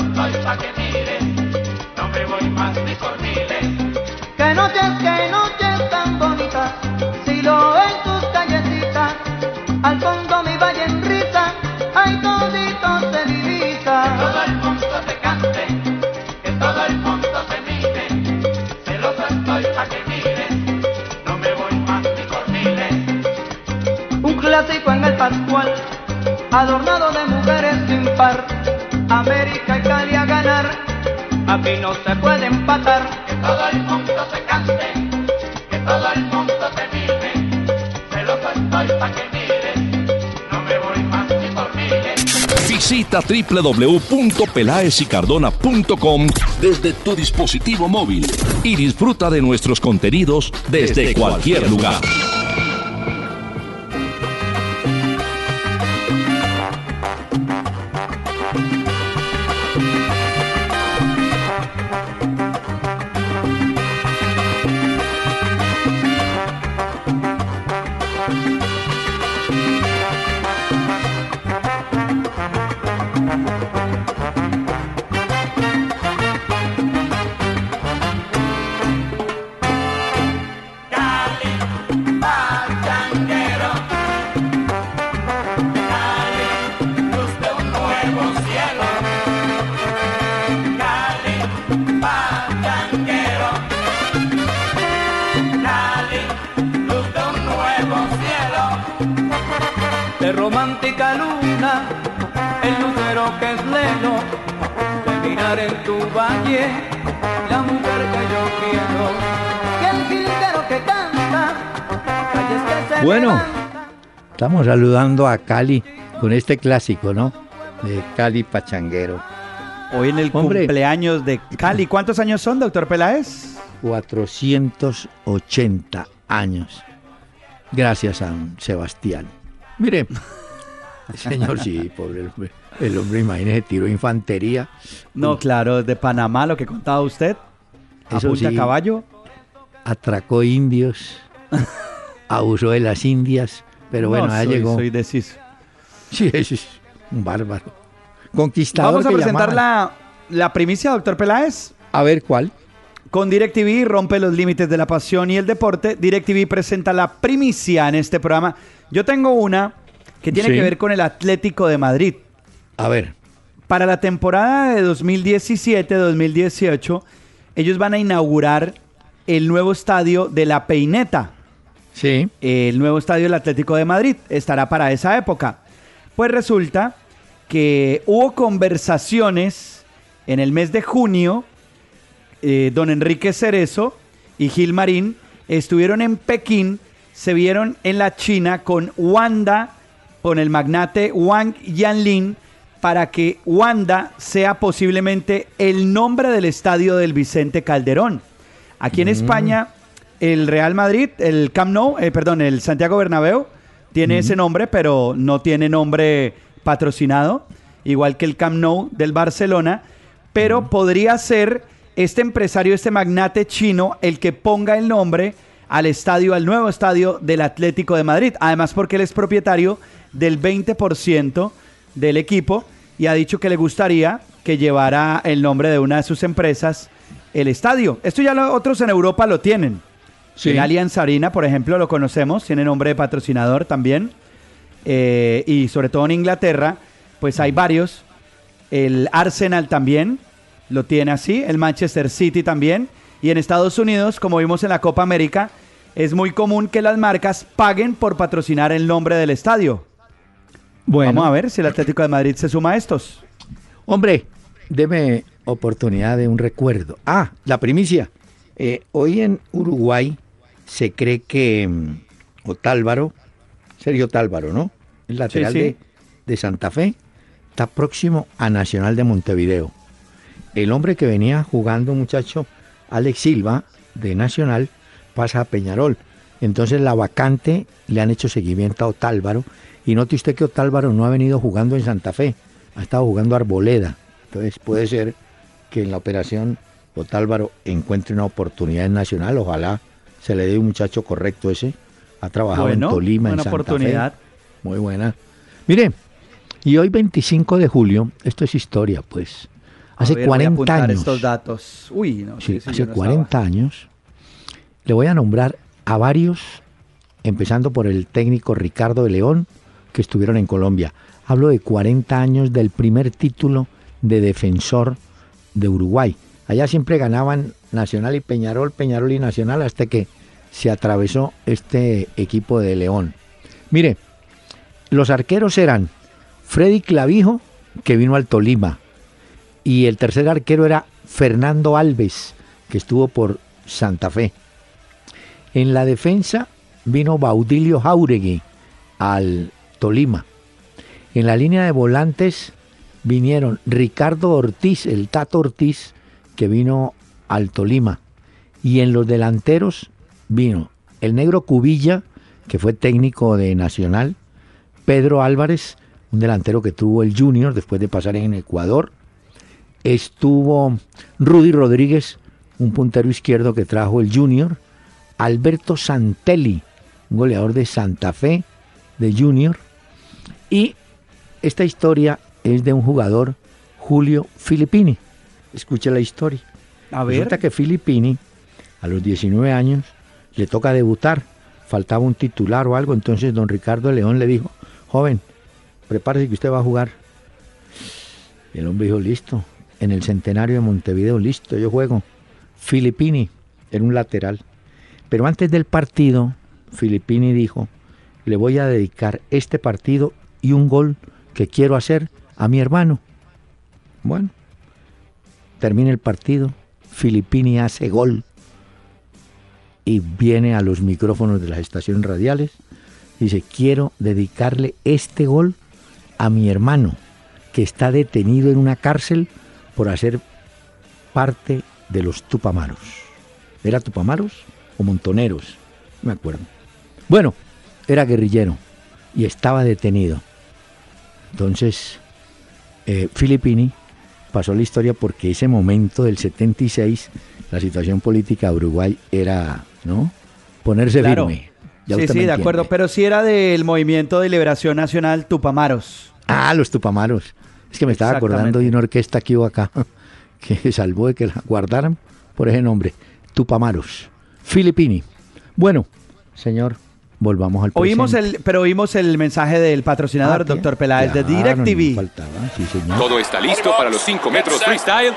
Estoy pa' que mires, no me voy más ni por miles. Que noches, que noches tan bonitas, si lo en tus callecitas, al fondo mi valle en risa, ay todito se divisa. Que todo el mundo te cante, que todo el mundo te mire, celoso estoy pa' que mires, no me voy más ni por miles. Un clásico en el Pascual, adornado de mujeres sin par, América aquí no se puede empatar. Que todo el mundo te cante, que todo el mundo te mire, celoso estoy pa' que mires, no me voy más ni por miles. Visita www.pelaesicardona.com desde tu dispositivo móvil y disfruta de nuestros contenidos desde, cualquier lugar. Estamos saludando a Cali con este clásico, ¿no? De Cali Pachanguero. Hoy en el Hombre. cumpleaños de Cali. ¿Cuántos años son, doctor Peláez? 480 años. Gracias a don Sebastián. Mire, el señor, sí, pobre hombre. El hombre, imagínese, tiró infantería. No, claro, de Panamá, lo que contaba usted. A Eso punta sí. caballo. atracó indios, abusó de las indias, pero bueno, No, ya soy- llegó. Soy deciso. Sí, es es un bárbaro. Conquistador. Vamos a presentar la, la primicia, doctor Peláez. A ver cuál. Con DirecTV rompe los límites de la pasión y el deporte. DirecTV presenta la primicia en este programa. Yo tengo una que tiene Sí. que ver con el Atlético de Madrid. A ver. Para la temporada de 2017-2018, ellos van a inaugurar el nuevo estadio de La Peineta. Sí. El nuevo estadio del Atlético de Madrid estará para esa época. Pues resulta que hubo conversaciones en el mes de junio. eh, don Enrique Cerezo y Gil Marín estuvieron en Pekín, se vieron en la China con Wanda, con el magnate Wang Yanlin, para que Wanda sea posiblemente el nombre del estadio del Vicente Calderón. Aquí en España, el Real Madrid, el Camp Nou, eh, perdón, el Santiago Bernabéu, tiene ese nombre, pero no tiene nombre patrocinado, igual que el Camp Nou del Barcelona, pero podría ser este empresario, este magnate chino, el que ponga el nombre al estadio, al nuevo estadio del Atlético de Madrid. Además, porque él es propietario del 20% del equipo y ha dicho que le gustaría que llevara el nombre de una de sus empresas el estadio. Esto ya lo- otros en Europa lo tienen. Sí. El Allianz Arena, por ejemplo, lo conocemos, tiene nombre de patrocinador también. Eh, y sobre todo en Inglaterra, pues hay varios. El Arsenal también lo tiene así, el Manchester City también. Y en Estados Unidos, como vimos en la Copa América, es muy común que las marcas paguen por patrocinar el nombre del estadio. Bueno. Vamos a ver si el Atlético de Madrid se suma a estos. Hombre, deme oportunidad de un recuerdo. Ah, la primicia. Eh, hoy en Uruguay se cree que mm, Otálvaro, Sergio Otálvaro, ¿no? El lateral sí. De, de Santa Fe, está próximo a Nacional de Montevideo. El hombre que venía jugando, muchacho, Alex Silva, de Nacional, pasa a Peñarol. Entonces la vacante le han hecho seguimiento a Otálvaro. Y note usted que Otálvaro no ha venido jugando en Santa Fe, ha estado jugando Arboleda. Entonces puede ser que en la operación Otálvaro encuentre una oportunidad en Nacional. Ojalá se le dé un muchacho correcto ese. Ha trabajado en Tolima, en Santa oportunidad. Muy buena. Mire, y hoy 25 de julio, esto es historia, pues. Hace 40 años. estos datos. Uy, no, sí, hace 40 años. Le voy a nombrar a varios, empezando por el técnico Ricardo de León, que estuvieron en Colombia. Hablo de 40 años del primer título de defensor de Uruguay. Allá siempre ganaban Nacional y Peñarol, Peñarol y Nacional, hasta que se atravesó este equipo de León. Mire, los arqueros eran Freddy Clavijo, que vino al Tolima, y el tercer arquero era Fernando Alves, que estuvo por Santa Fe. En la defensa vino Baudilio Jauregui al Tolima. En la línea de volantes vinieron Ricardo Ortiz, el Tato Ortiz, que vino al Tolima. Y en los delanteros vino el negro Cubilla, que fue técnico de Nacional, Pedro Álvarez, un delantero que tuvo el Junior después de pasar en Ecuador. Estuvo Rudy Rodríguez, un puntero izquierdo que trajo el Junior. Alberto Santelli, un goleador de Santa Fe, de Junior. Y esta historia es de un jugador, Julio Filippini. Escuche la historia. A ver. Resulta que Filippini, a los 19 años, le toca debutar. Faltaba un titular o algo. Entonces don Ricardo León le dijo, joven, prepárese que usted va a jugar. Y el hombre dijo, listo. En el centenario de Montevideo, listo, yo juego. Filippini, era un lateral. Pero antes del partido, Filippini dijo, le voy a dedicar este partido y un gol que quiero hacer a mi hermano. Bueno, termina el partido, Filippini hace gol y viene a los micrófonos de las estaciones radiales. Dice, quiero dedicarle este gol a mi hermano, que está detenido en una cárcel por hacer parte de los Tupamaros. ¿Era Tupamaros o Montoneros? No me acuerdo. Bueno, era guerrillero y estaba detenido. Entonces, eh, Filippini pasó la historia porque ese momento del 76, la situación política de Uruguay era, ¿no? Ponerse firme. sí, sí, de acuerdo, pero sí era del Movimiento de Liberación Nacional Tupamaros. Ah, los Tupamaros. Es que me estaba acordando de una orquesta que hubo acá, que salvó de que la guardaran por ese nombre. Tupamaros. Filippini. Bueno, señor, volvamos al oímos el Pero oímos el mensaje del patrocinador, ah, doctor Peláez, de DirecTV. Todo está listo para los 5 metros freestyle.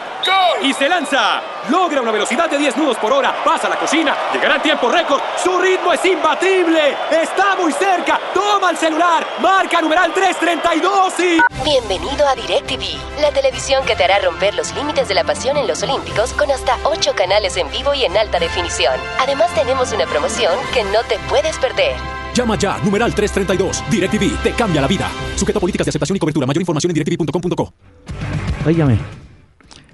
Y se lanza. Logra una velocidad de 10 nudos por hora. Pasa a la cocina. Llegará en tiempo récord. Su ritmo es imbatible. Está muy cerca. Toma el celular. Marca numeral 332 y... Bienvenido a DirecTV, la televisión que te hará romper los límites de la pasión en los Olímpicos con hasta 8 canales en vivo y en alta definición. Además tenemos una promoción que no te puedes perder. Llama ya, numeral 332. DirecTV te cambia la vida. Sujeto a políticas de aceptación y cobertura. Mayor información en directv.com.co. Óigame,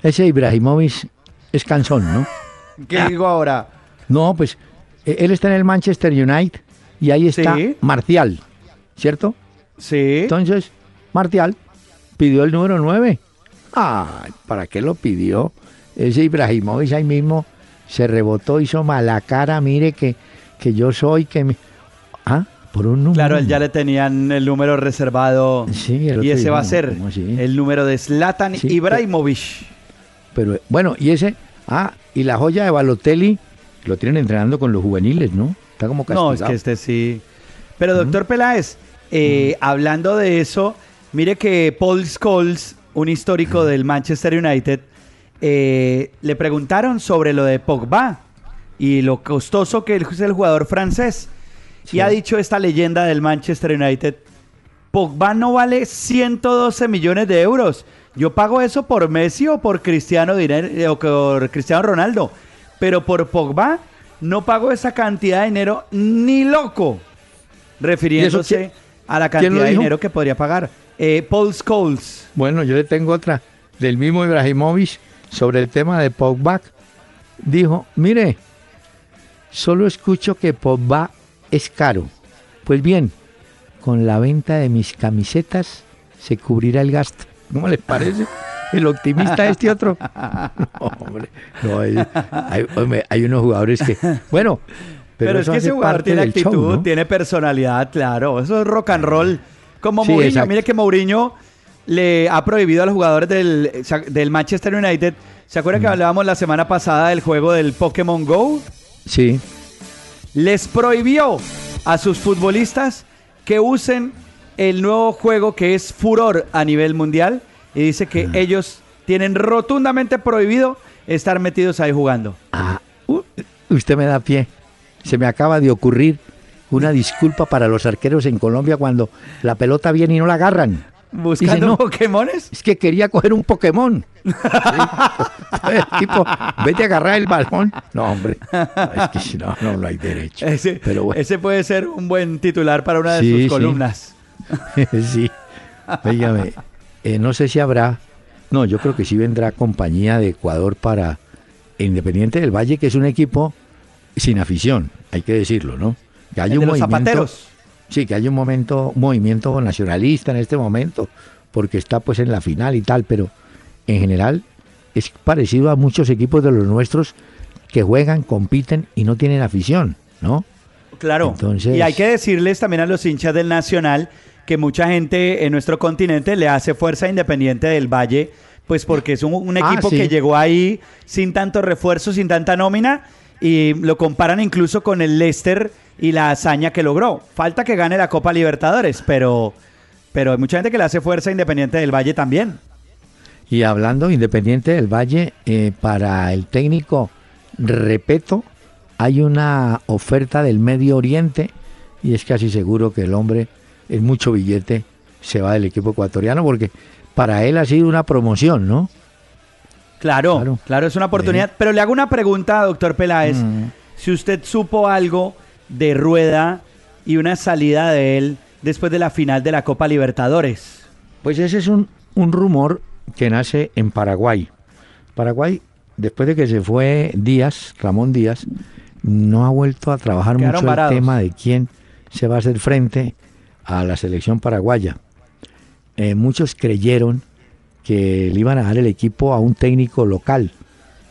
ese Ibrahimovic es cansón, ¿no? ¿Qué digo ahora? No, pues e, él está en el Manchester United y ahí está Marcial, ¿cierto? Sí. Entonces, Marcial pidió el número 9. Ay, ¿para qué lo pidió? Ese Ibrahimovic ahí mismo se rebotó, hizo mala cara, mire que que yo soy, que me... Ah, por un número. Claro, ya le tenían el número reservado. Sí, y ese va a ser el número de Zlatan Ibrahimovic. Pero bueno, y ese, ah, y la joya de Balotelli lo tienen entrenando con los juveniles, ¿no? Está como castigado. No, es que este sí. Pero doctor Peláez, eh, hablando de eso, mire que Paul Scholes, un histórico del Manchester United, eh, le preguntaron sobre lo de Pogba y lo costoso que es el jugador francés. Y ha dicho esta leyenda del Manchester United, Pogba no vale 112 millones de euros. Yo pago eso por Messi o por Cristiano, eh, o por Cristiano Ronaldo. Pero por Pogba no pago esa cantidad de dinero ni loco. Refiriéndose a la cantidad de dinero que podría pagar. Eh, Paul Scholes. Bueno, yo le tengo otra del mismo Ibrahimovic sobre el tema de Pogba dijo, mire, solo escucho que Pogba es caro. Pues bien, con la venta de mis camisetas se cubrirá el gasto. ¿Cómo les parece? El optimista este otro. No, hombre, no, hay, unos jugadores que... Bueno, pero, es que ese jugador tiene actitud, tiene personalidad, claro. Eso es rock and roll. Como Mourinho. Mire que Mourinho le ha prohibido a los jugadores del, del Manchester United. ¿Se acuerda que mm. hablábamos la semana pasada del juego del Pokémon Go? Sí. Les prohibió a sus futbolistas que usen el nuevo juego que es furor a nivel mundial y dice que ellos tienen rotundamente prohibido estar metidos ahí jugando. Ah, usted me da pie. Se me acaba de ocurrir una disculpa para los arqueros en Colombia cuando la pelota viene y no la agarran. ¿Buscando no, Pokémones? Es que quería coger un Pokémon. tipo, vete a agarrar el balón. No, hombre. Es que no, no, no hay derecho. Ese, ese puede ser un buen titular para una de sus columnas. sí. Dígame, eh, no sé si habrá. No, yo creo que sí vendrá compañía de Ecuador para Independiente del Valle, que es un equipo sin afición, hay que decirlo, ¿no? Que hay un movimiento. Sí, que hay un momento, movimiento nacionalista en este momento, porque está pues en la final y tal, pero en general es parecido a muchos equipos de los nuestros que juegan, compiten y no tienen afición, ¿no? Claro. Entonces... Y hay que decirles también a los hinchas del Nacional que mucha gente en nuestro continente le hace fuerza Independiente del Valle, pues porque es un, ah, equipo que llegó ahí sin tanto refuerzo, sin tanta nómina, y lo comparan incluso con el Leicester y la hazaña que logró. Falta que gane la Copa Libertadores, pero, pero hay mucha gente que le hace fuerza Independiente del Valle también. Y hablando Independiente del Valle, eh, para el técnico Repeto, hay una oferta del Medio Oriente y es casi seguro que el hombre es mucho billete, se va del equipo ecuatoriano porque para él ha sido una promoción, ¿no? Claro, claro, es una oportunidad. Pero le hago una pregunta, doctor Peláez. Mm. Si usted supo algo de Rueda y una salida de él después de la final de la Copa Libertadores. Pues ese es un, rumor que nace en Paraguay. Paraguay, después de que se fue Díaz, Ramón Díaz, no ha vuelto a trabajar mucho el tema de quién se va a hacer frente a la selección paraguaya. Eh, muchos creyeron que le iban a dar el equipo a un técnico local,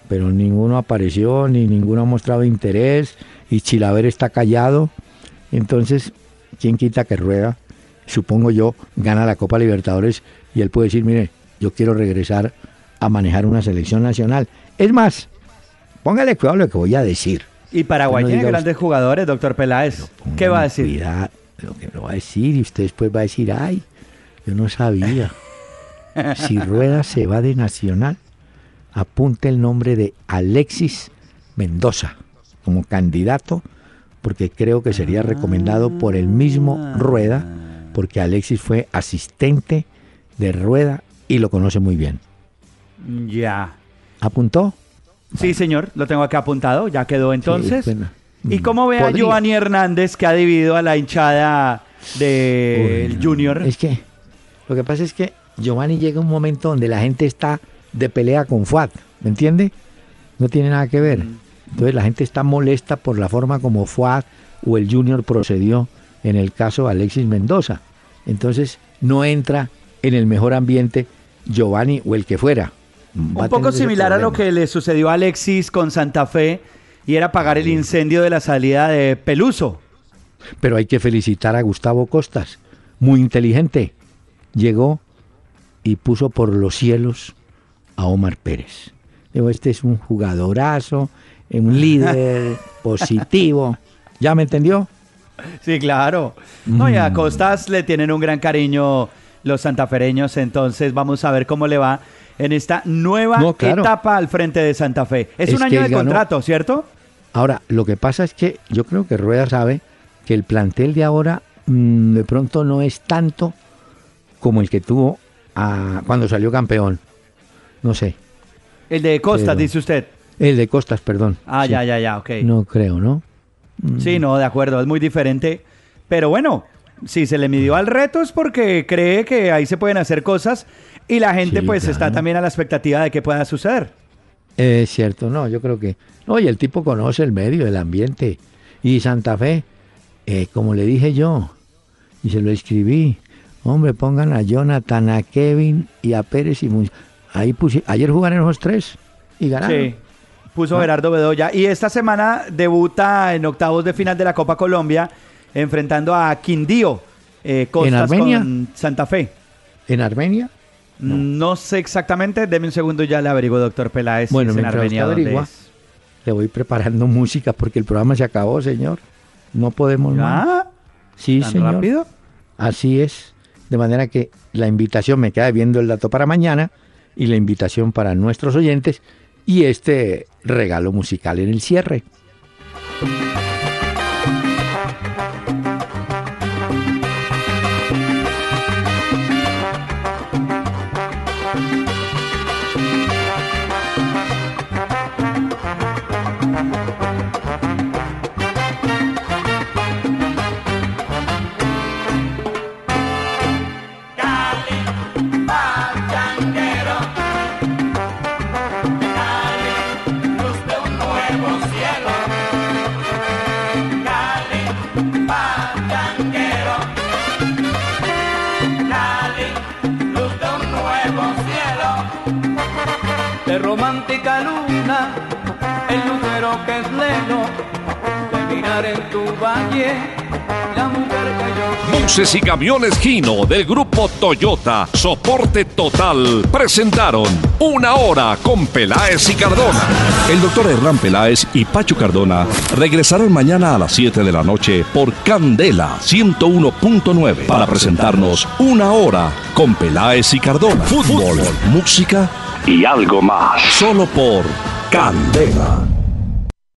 pero ninguno apareció, ni ninguno ha mostrado interés, y Chilaver está callado. Entonces, ¿quién quita que rueda? Supongo yo, gana la Copa Libertadores y él puede decir, mire, yo quiero regresar a manejar una selección nacional. Es más, póngale cuidado lo que voy a decir. Y Paraguay tiene grandes jugadores, doctor Peláez. ¿Qué va a decir? Cuidado, lo que me va a decir y usted después va a decir, ay, yo no sabía. si Rueda se va de Nacional, apunte el nombre de Alexis Mendoza como candidato, porque creo que sería recomendado por el mismo Rueda, porque Alexis fue asistente de Rueda y lo conoce muy bien. Ya. ¿Apuntó? Sí, señor, lo tengo acá apuntado, ya quedó entonces. ¿Y cómo ve a Giovanni Hernández que ha dividido a la hinchada del Junior? Es que lo que pasa es que Giovanni llega un momento donde la gente está de pelea con Fuad, ¿me entiende? No tiene nada que ver. Entonces la gente está molesta por la forma como Fuad o el Junior procedió en el caso de Alexis Mendoza. Entonces no entra en el mejor ambiente Giovanni o el que fuera. un poco similar a lo que le sucedió a Alexis con Santa Fe y era pagar el incendio de la salida de Peluso. Pero hay que felicitar a Gustavo Costas, muy inteligente. Llegó y puso por los cielos a Omar Pérez. Digo, este es un jugadorazo, un líder positivo. ¿Ya me entendió? Sí, claro. No, y a mm. Costas le tienen un gran cariño los santafereños, entonces vamos a ver cómo le va en esta nueva etapa al frente de Santa Fe. Es, un año de contrato, ¿cierto? Ahora, lo que pasa es que yo creo que Rueda sabe que el plantel de ahora mm, de pronto no es tanto como el que tuvo cuando salió campeón. No sé. El de Costas, dice usted. El de Costas, perdón. Ah, ya, ya, ya, ok. No creo, ¿no? Mm. Sí, no, de acuerdo, es muy diferente. Pero bueno, si se le midió al reto es porque cree que ahí se pueden hacer cosas y la gente pues está también a la expectativa de que pueda suceder. Es cierto, no, yo creo que... No, y el tipo conoce el medio, el ambiente. Y Santa Fe, eh, como le dije yo, y se lo escribí, hombre, pongan a Jonathan, a Kevin y a Pérez y Ahí puse, ayer jugaron los tres y ganaron. Sí, puso Gerardo Bedoya. Y esta semana debuta en octavos de final de la Copa Colombia, enfrentando a Quindío, eh, ¿En Armenia? con Santa Fe. ¿En Armenia? No. sé exactamente, deme un segundo ya le averiguo, doctor Peláez. Bueno, en Armenia averigua, le voy preparando música porque el programa se acabó, señor. No podemos más. Sí, señor. rápido? Así es. De manera que la invitación, me queda viendo el dato para mañana, y la invitación para nuestros oyentes y este regalo musical en el cierre. Luna, el lucero que es de en tu valle, y camiones Gino del grupo Toyota, soporte total, presentaron Una Hora con Peláez y Cardona. El doctor Hernán Peláez y Pacho Cardona regresarán mañana a las 7 de la noche por Candela 101.9 para presentarnos Una Hora con Peláez y Cardona. Fútbol, música y algo más. Solo por Candela.